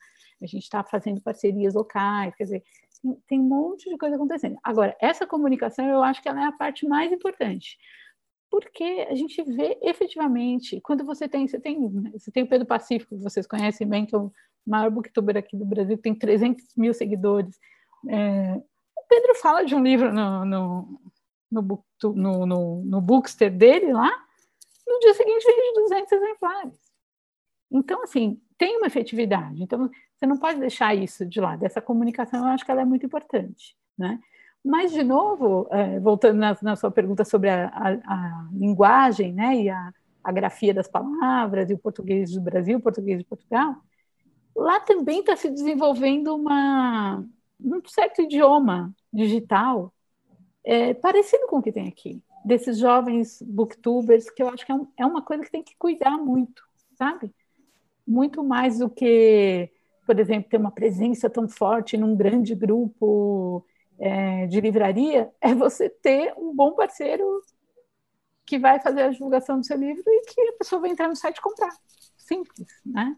D: a gente está fazendo parcerias locais, quer dizer, tem, tem, um monte de coisa acontecendo. Agora, essa comunicação eu acho que ela é a parte mais importante. Porque a gente vê efetivamente, quando você tem, você tem, você tem o Pedro Pacífico, que vocês conhecem bem, que é o maior booktuber aqui do Brasil, tem 300 mil seguidores. É, o Pedro fala de um livro no, no, no, book, no, no, no Bookster dele lá, no dia seguinte vende 200 exemplares. Então, assim, tem uma efetividade. Então, você não pode deixar isso de lado. Essa comunicação, eu acho que ela é muito importante, né? Mas, de novo, é, voltando na, na, sua pergunta sobre a, a, a linguagem, né, e a, a, grafia das palavras, e o português do Brasil, o português de Portugal, lá também está se desenvolvendo uma, um certo idioma digital é, parecido com o que tem aqui, desses jovens booktubers, que eu acho que é, um, é uma coisa que tem que cuidar muito, sabe? Muito mais do que, por exemplo, ter uma presença tão forte num grande grupo é, de livraria, é você ter um bom parceiro que vai fazer a divulgação do seu livro e que a pessoa vai entrar no site e comprar. Simples, né?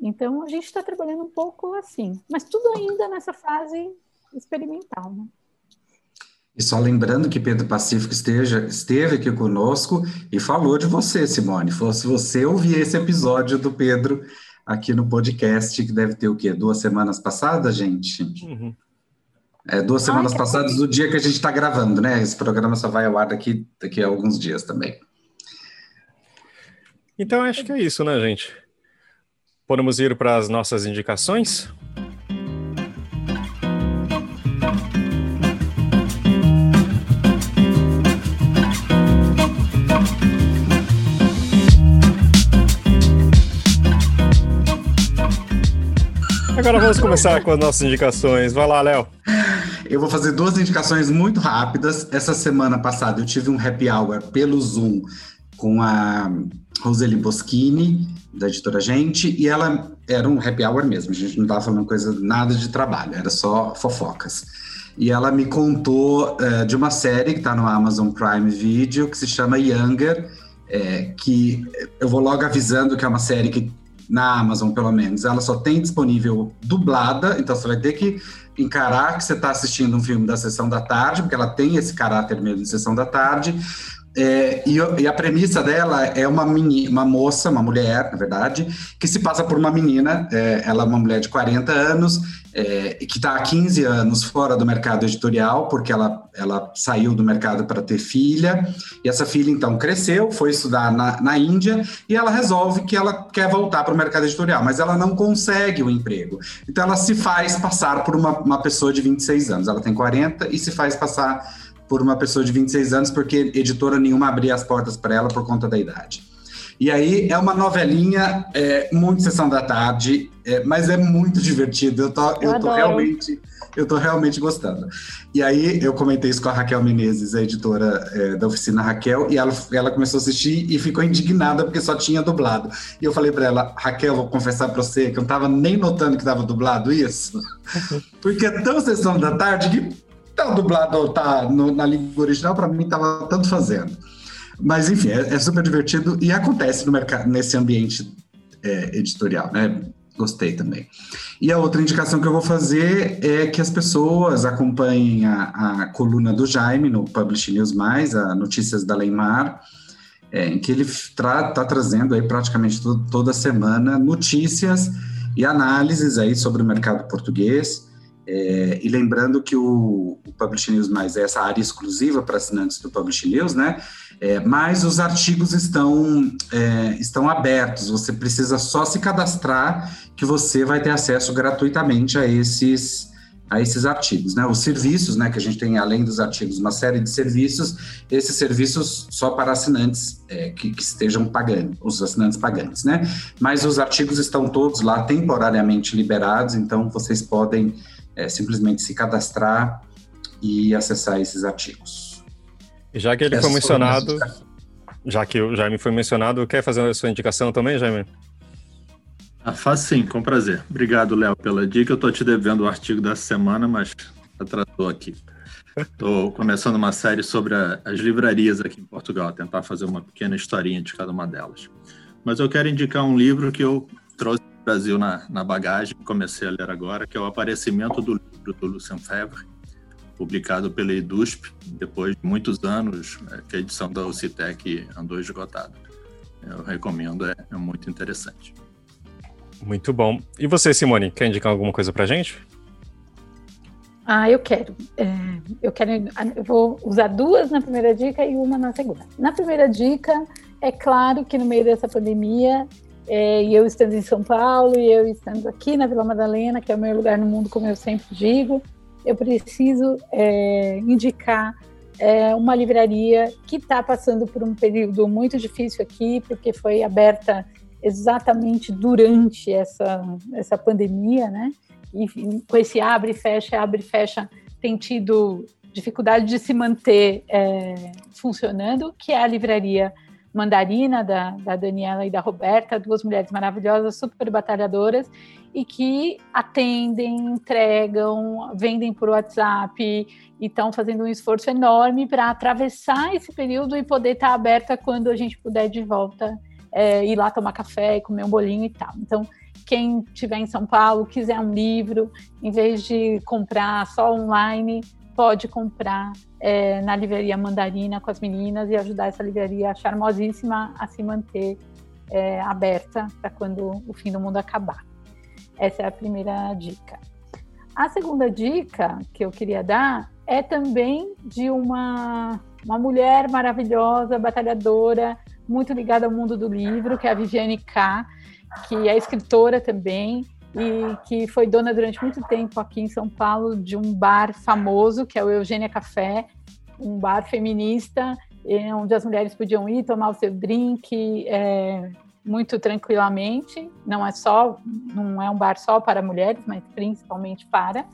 D: Então, a gente está trabalhando um pouco assim, mas tudo ainda nessa fase experimental. Né?
B: E só lembrando que Pedro Pacífico esteja, esteve aqui conosco e falou de você, Simone. Se você ouvir esse episódio do Pedro aqui no podcast, que deve ter o quê? Duas semanas passadas, gente? Uhum. É, duas semanas Ai, passadas, do dia que a gente está gravando, né? Esse programa só vai ao ar daqui, daqui a alguns dias também.
F: Então, acho que é isso, né, gente? Podemos ir para as nossas indicações? Agora vamos começar com as nossas indicações. Vai lá, Léo.
B: Eu vou fazer duas indicações muito rápidas. Essa semana passada eu tive um happy hour pelo Zoom com a Roseli Boschini, da editora Gente, e ela era um happy hour mesmo. A gente não estava falando coisa nada de trabalho, era só fofocas. E ela me contou uh, de uma série que está no Amazon Prime Video que se chama Younger, é, que eu vou logo avisando que é uma série que na Amazon, pelo menos, ela só tem disponível dublada, então você vai ter que encarar que você está assistindo um filme da sessão da tarde, porque ela tem esse caráter mesmo de sessão da tarde. É, e, e, a premissa dela é uma, meni, uma moça, uma mulher, na verdade, que se passa por uma menina, é, ela é uma mulher de 40 anos, é, que está há 15 anos fora do mercado editorial, porque ela, ela saiu do mercado para ter filha, e essa filha então cresceu, foi estudar na, na Índia, e ela resolve que ela quer voltar para o mercado editorial, mas ela não consegue o emprego. Então ela se faz passar por uma, uma pessoa de 26 anos, ela tem 40 e se faz passar por uma pessoa de 26 anos, porque editora nenhuma abria as portas para ela por conta da idade. E aí é uma novelinha, é, muito sessão da tarde, é, mas é muito divertido. Eu tô, eu, eu tô realmente, eu tô realmente gostando. E aí eu comentei isso com a Raquel Menezes, a editora é, da oficina Raquel, e ela, ela começou a assistir e ficou indignada porque só tinha dublado. E eu falei para ela, Raquel, vou confessar para você que eu não tava nem notando que tava dublado isso, porque é tão sessão da tarde que tá dublado ou tá no, na língua original, para mim tava tanto fazendo. Mas enfim, é, é, super divertido e acontece no mercado, nesse ambiente é, editorial, né? Gostei também. E a outra indicação que eu vou fazer é que as pessoas acompanhem a, a coluna do Jaime no Publish News Mais, a Notícias da Leimar, é, em que ele está tra trazendo aí praticamente todo, toda semana notícias e análises aí sobre o mercado português. É, e lembrando que o Publish News Mais é essa área exclusiva para assinantes do Publish News, né? É, mas os artigos estão, é, estão abertos, você precisa só se cadastrar que você vai ter acesso gratuitamente a esses, a esses artigos. Né? Os serviços, né, que a gente tem além dos artigos, uma série de serviços, esses serviços só para assinantes é, que, que, estejam pagando, os assinantes pagantes. Né? Mas os artigos estão todos lá temporariamente liberados, então vocês podem é, simplesmente se cadastrar e acessar esses artigos.
F: Já que ele Essa foi mencionado, já que o Jaime foi mencionado, quer fazer a sua indicação também, Jaime?
C: Ah, faz sim, com prazer. Obrigado, Léo, pela dica. Eu estou te devendo o artigo da semana, mas atrasou aqui. Estou começando uma série sobre a, as livrarias aqui em Portugal, tentar fazer uma pequena historinha de cada uma delas. Mas eu quero indicar um livro que eu trouxe Brasil na, na bagagem, comecei a ler agora, que é o Aparecimento do Livro do Lucien Febvre, publicado pela EDUSP, depois de muitos anos é, que a edição da UCITEC andou esgotada. Eu recomendo, é, é muito interessante.
F: Muito bom. E você, Simone, quer indicar alguma coisa para gente?
D: Ah, eu quero. É, eu quero. Eu vou usar duas na primeira dica e uma na segunda. Na primeira dica, é claro que no meio dessa pandemia é, e eu estando em São Paulo, e eu estando aqui na Vila Madalena, que é o meu lugar no mundo, como eu sempre digo, eu preciso é, indicar é, uma livraria que está passando por um período muito difícil aqui, porque foi aberta exatamente durante essa, essa pandemia, né? E com esse abre e fecha, abre e fecha, tem tido dificuldade de se manter é, funcionando, que é a livraria Mandarina, da, da Daniela e da Roberta, duas mulheres maravilhosas, super batalhadoras, e que atendem, entregam, vendem por WhatsApp e estão fazendo um esforço enorme para atravessar esse período e poder estar tá aberta quando a gente puder de volta é, ir lá tomar café e comer um bolinho e tal. Então, quem estiver em São Paulo, quiser um livro, em vez de comprar só online, pode comprar é, na livraria Mandarina com as meninas e ajudar essa livraria charmosíssima a se manter é, aberta para quando o fim do mundo acabar. Essa é a primeira dica. A segunda dica que eu queria dar é também de uma, uma mulher maravilhosa, batalhadora, muito ligada ao mundo do livro, que é a Viviane K., que é escritora também e que foi dona durante muito tempo aqui em São Paulo de um bar famoso, que é o Eugênia Café, um bar feminista, onde as mulheres podiam ir tomar o seu drink, é, muito tranquilamente. Não é só, não é um bar só para mulheres, mas principalmente para.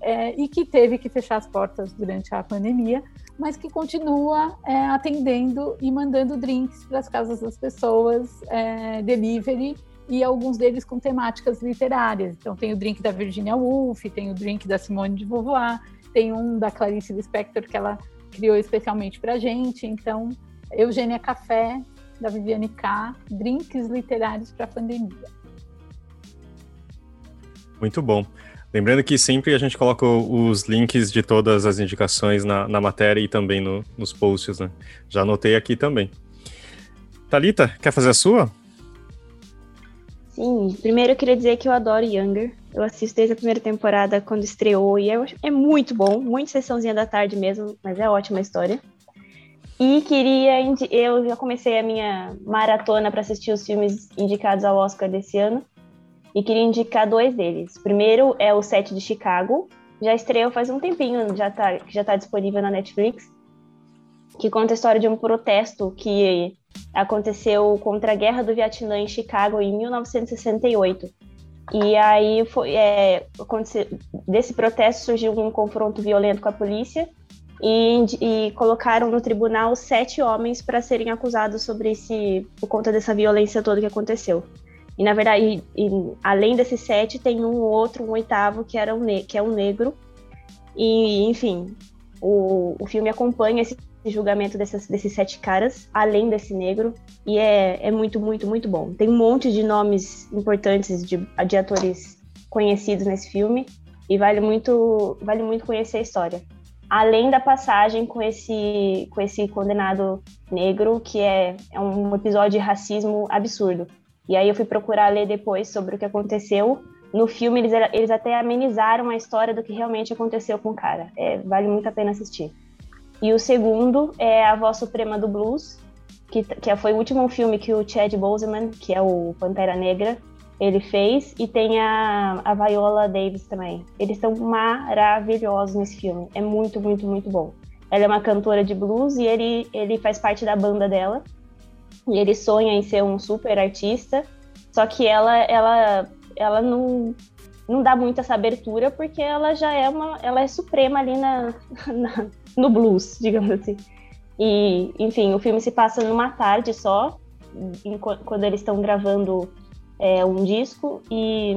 D: É, e que teve que fechar as portas durante a pandemia, mas que continua é, atendendo e mandando drinks para as casas das pessoas, é, delivery, e alguns deles com temáticas literárias. Então tem o drink da Virginia Woolf, tem o drink da Simone de Beauvoir, tem um da Clarice Lispector que ela criou especialmente para a gente. Então, Eugênia Café da Viviane K, drinks literários para a pandemia.
F: Muito bom. Lembrando que sempre a gente coloca os links de todas as indicações na, na matéria e também no, nos posts, né? Já anotei aqui também. Talita, quer fazer a sua?
E: Sim, primeiro eu queria dizer que eu adoro Younger. Eu assisto desde a primeira temporada quando estreou e é, é muito bom, muito sessãozinha da tarde mesmo, mas é ótima a história. E queria. Eu já comecei a minha maratona para assistir os filmes indicados ao Oscar desse ano. E queria indicar dois deles. O primeiro é o Set de Chicago. Já estreou faz um tempinho, já tá, já está disponível na Netflix. Que conta a história de um protesto que aconteceu contra a Guerra do Vietnã em Chicago em 1968. E aí foi, é, desse protesto surgiu um confronto violento com a polícia e, e colocaram no tribunal sete homens para serem acusados sobre esse por conta dessa violência toda que aconteceu. E na verdade, e, e, além desses sete, tem um outro, um oitavo que era um que é um negro. E enfim, o, o filme acompanha esse julgamento desses, desses sete caras, além desse negro, e é, é muito, muito, muito bom. Tem um monte de nomes importantes de, de atores conhecidos nesse filme, e vale muito, vale muito conhecer a história além da passagem com esse, com esse condenado negro, que é, é um episódio de racismo absurdo. E aí eu fui procurar ler depois sobre o que aconteceu. No filme, eles, eles até amenizaram a história do que realmente aconteceu com o cara. É, vale muito a pena assistir. E o segundo é A Voz Suprema do Blues, que, que foi o último filme que o Chad Boseman, que é o Pantera Negra, ele fez, e tem a, a Viola Davis também. Eles estão maravilhosos nesse filme. É muito, muito, muito bom. Ela é uma cantora de blues e ele, ele faz parte da banda dela. E ele sonha em ser um super artista. Só que ela, ela, ela não, não dá muito essa abertura porque ela já é uma. Ela é suprema ali na, na no blues, digamos assim. E, enfim, o filme se passa numa tarde só, quando eles estão gravando é, um disco e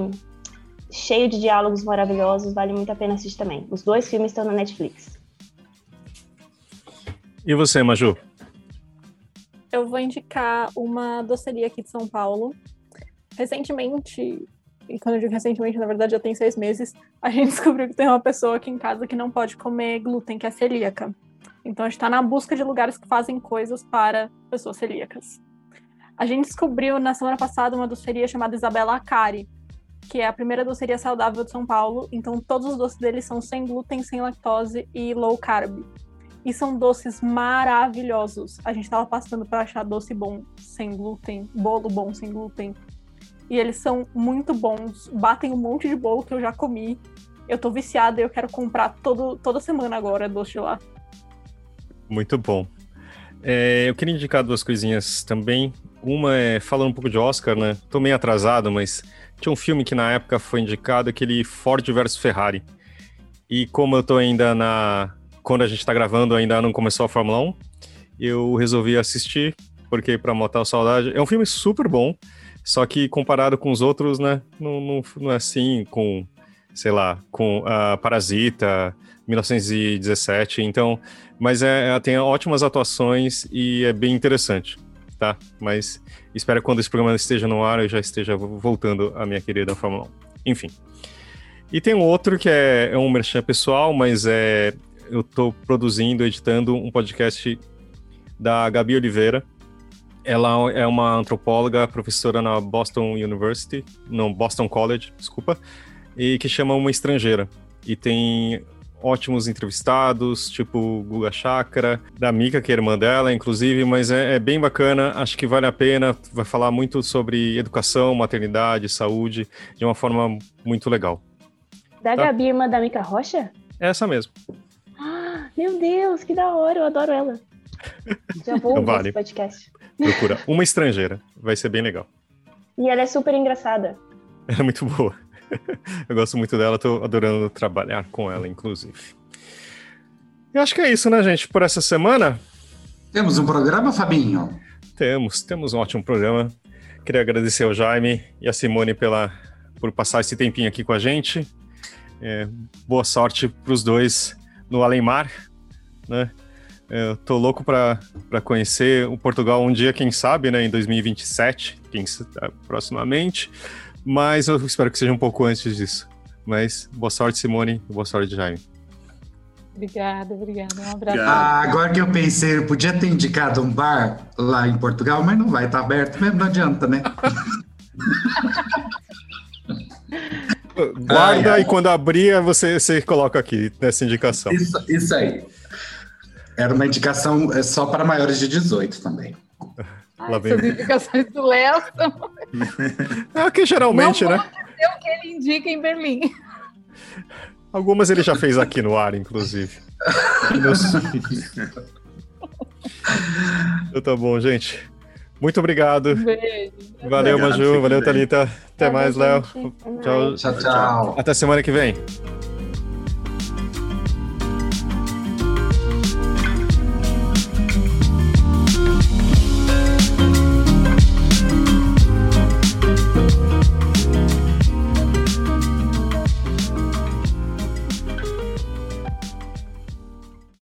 E: cheio de diálogos maravilhosos, vale muito a pena assistir também. Os dois filmes estão na Netflix.
F: E você, Maju?
G: Eu vou indicar uma doceria aqui de São Paulo. Recentemente, e quando eu digo recentemente, na verdade já tem seis meses, a gente descobriu que tem uma pessoa aqui em casa que não pode comer glúten, que é celíaca. Então a gente está na busca de lugares que fazem coisas para pessoas celíacas. A gente descobriu na semana passada uma doceria chamada Isabela Acari, que é a primeira doceria saudável de São Paulo. Então, todos os doces deles são sem glúten, sem lactose e low carb. E são doces maravilhosos. A gente estava passando para achar doce bom sem glúten, bolo bom sem glúten. E eles são muito bons, batem um monte de bolo que eu já comi. Eu tô viciada e eu quero comprar todo, toda semana agora doce de lá.
F: Muito bom. É, eu queria indicar duas coisinhas também. Uma é falando um pouco de Oscar, né? Tô meio atrasado, mas tinha um filme que na época foi indicado, aquele Ford versus Ferrari. E como eu tô ainda na. Quando a gente tá gravando, ainda não começou a Fórmula 1, eu resolvi assistir, porque para matar a saudade. É um filme super bom, só que comparado com os outros, né? Não, não, não é assim, com, sei lá, com uh, Parasita, 1917. Então, mas é, tem ótimas atuações e é bem interessante, tá? Mas espero que quando esse programa esteja no ar eu já esteja voltando à minha querida Fórmula 1. Enfim. E tem um outro que é, é um merchan pessoal, mas é, eu estou produzindo, editando um podcast da Gabi Oliveira. Ela é uma antropóloga, professora na Boston University, não, Boston College, desculpa, e que chama Uma Estrangeira. E tem ótimos entrevistados, tipo Guga Chakra, da Mika, que é irmã dela, inclusive, mas é, é, bem bacana, acho que vale a pena, vai falar muito sobre educação, maternidade, saúde, de uma forma muito legal.
E: Da tá? Gabi, irmã da Mika Rocha?
F: Essa mesmo.
E: Ah, meu Deus, que da hora, eu adoro ela. Já vou então, vale. esse podcast.
F: Procura Uma Estrangeira, vai ser bem legal.
E: E ela é super engraçada.
F: Ela é muito boa. Eu gosto muito dela, tô adorando trabalhar com ela, inclusive. Eu acho que é isso, né, gente, por essa semana.
B: Temos um programa, Fabinho?
F: Temos, temos um ótimo programa. Queria agradecer ao Jaime e a Simone pela, por passar esse tempinho aqui com a gente. É, boa sorte para os dois no Além Mar, né? Eu tô louco para conhecer o Portugal um dia, quem sabe, né, em 2027, quem proximamente. Mas eu espero que seja um pouco antes disso. Mas boa sorte, Simone, boa sorte, Jaime.
D: Obrigada, obrigada. Um abraço.
B: Ah, agora que eu pensei, eu podia ter indicado um bar lá em Portugal, mas não vai estar aberto mesmo, não adianta, né?
F: Guarda ai, ai. e quando abrir, você, você coloca aqui nessa indicação.
B: Isso, isso aí. Era uma indicação é, só para maiores de 18 também.
D: Ai, Lá vem... Essas indicações do Léo
F: É que geralmente,
D: Não
F: né?
D: Não o que ele indica em Berlim.
F: Algumas ele já fez aqui no ar, inclusive. então tá bom, gente. Muito obrigado. Um beijo. Valeu, Maju. Valeu, Thalita. Até mais, Léo.
B: Tchau, tchau.
F: Até semana que vem.